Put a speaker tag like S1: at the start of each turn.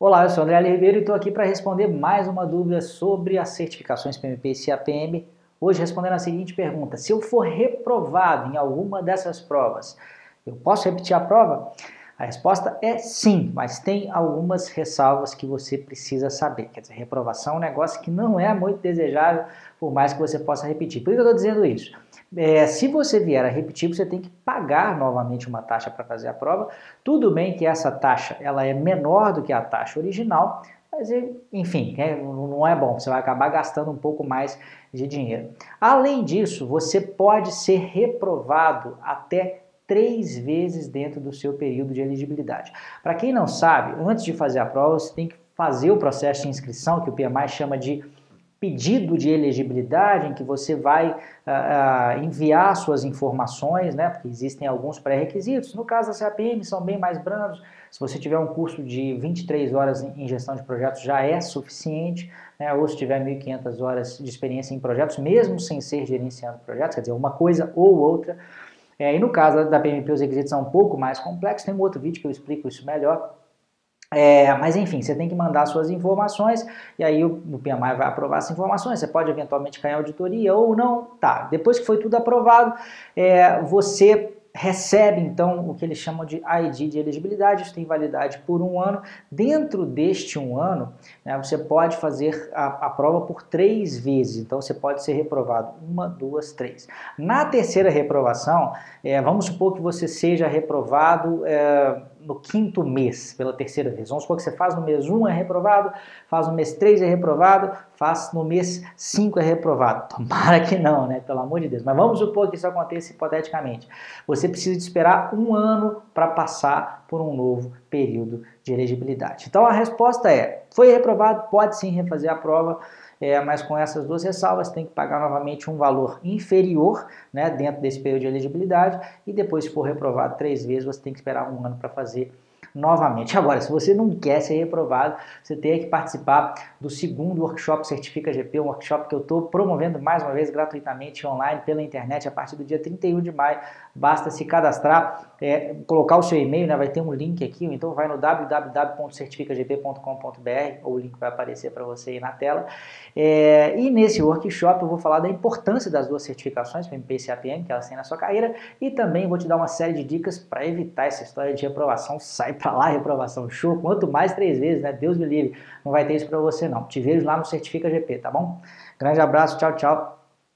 S1: Olá, eu sou André Ribeiro e estou aqui para responder mais uma dúvida sobre as certificações PMP e CAPM. Hoje respondendo a seguinte pergunta: se eu for reprovado em alguma dessas provas, eu posso repetir a prova? A resposta é sim, mas tem algumas ressalvas que você precisa saber. Quer dizer, reprovação é um negócio que não é muito desejável, por mais que você possa repetir. Por que eu estou dizendo isso? É, se você vier a repetir, você tem que pagar novamente uma taxa para fazer a prova. Tudo bem que essa taxa ela é menor do que a taxa original, mas enfim, é, não é bom, você vai acabar gastando um pouco mais de dinheiro. Além disso, você pode ser reprovado até três vezes dentro do seu período de elegibilidade. Para quem não sabe, antes de fazer a prova, você tem que fazer o processo de inscrição, que o PMI chama de pedido de elegibilidade em que você vai uh, enviar suas informações, né, porque existem alguns pré-requisitos. No caso da CAPM são bem mais brandos. Se você tiver um curso de 23 horas em gestão de projetos já é suficiente, né, ou se tiver 1.500 horas de experiência em projetos, mesmo sem ser gerenciando projetos, quer dizer, uma coisa ou outra. É, e no caso da PMP os requisitos são um pouco mais complexos, tem um outro vídeo que eu explico isso melhor, é, mas enfim, você tem que mandar suas informações e aí o, o PMI vai aprovar essas informações. Você pode eventualmente em auditoria ou não. Tá, depois que foi tudo aprovado, é, você recebe então o que eles chamam de ID de elegibilidade, isso tem validade por um ano. Dentro deste um ano, né, você pode fazer a, a, prova por três vezes, então você pode ser reprovado uma, duas, três. Na terceira reprovação, é, vamos supor que você seja reprovado. É, no quinto mês, pela terceira vez. Vamos supor que você faz no mês 1 é reprovado, faz no mês 3 é reprovado, faz no mês 5 é reprovado. Tomara que não, né? Pelo amor de Deus. Mas vamos supor que isso aconteça hipoteticamente. Você precisa de esperar um ano para passar por um novo período de elegibilidade. Então a resposta é: foi reprovado, pode sim refazer a prova. É, mas com essas duas ressalvas tem que pagar novamente um valor inferior né, dentro desse período de elegibilidade e depois, se for reprovado três vezes, você tem que esperar um ano para fazer novamente. Agora, se você não quer ser reprovado, você tem que participar do segundo workshop Certifica GP, um workshop que eu estou promovendo mais uma vez gratuitamente online pela internet a partir do dia 31 de maio. Basta se cadastrar, é, colocar o seu e-mail, né, vai ter um link aqui, ou então vai no www.certificagp.com.br, ou o link vai aparecer para você aí na tela. É, e nesse workshop eu vou falar da importância das duas certificações, PMP e CAPM, que elas têm na sua carreira, e também vou te dar uma série de dicas para evitar essa história de reprovação. Sai para lá, reprovação show. Quanto mais três vezes, né? Deus me livre, não vai ter isso para você não. Te vejo lá no Certifica GP, tá bom? Grande abraço, tchau, tchau.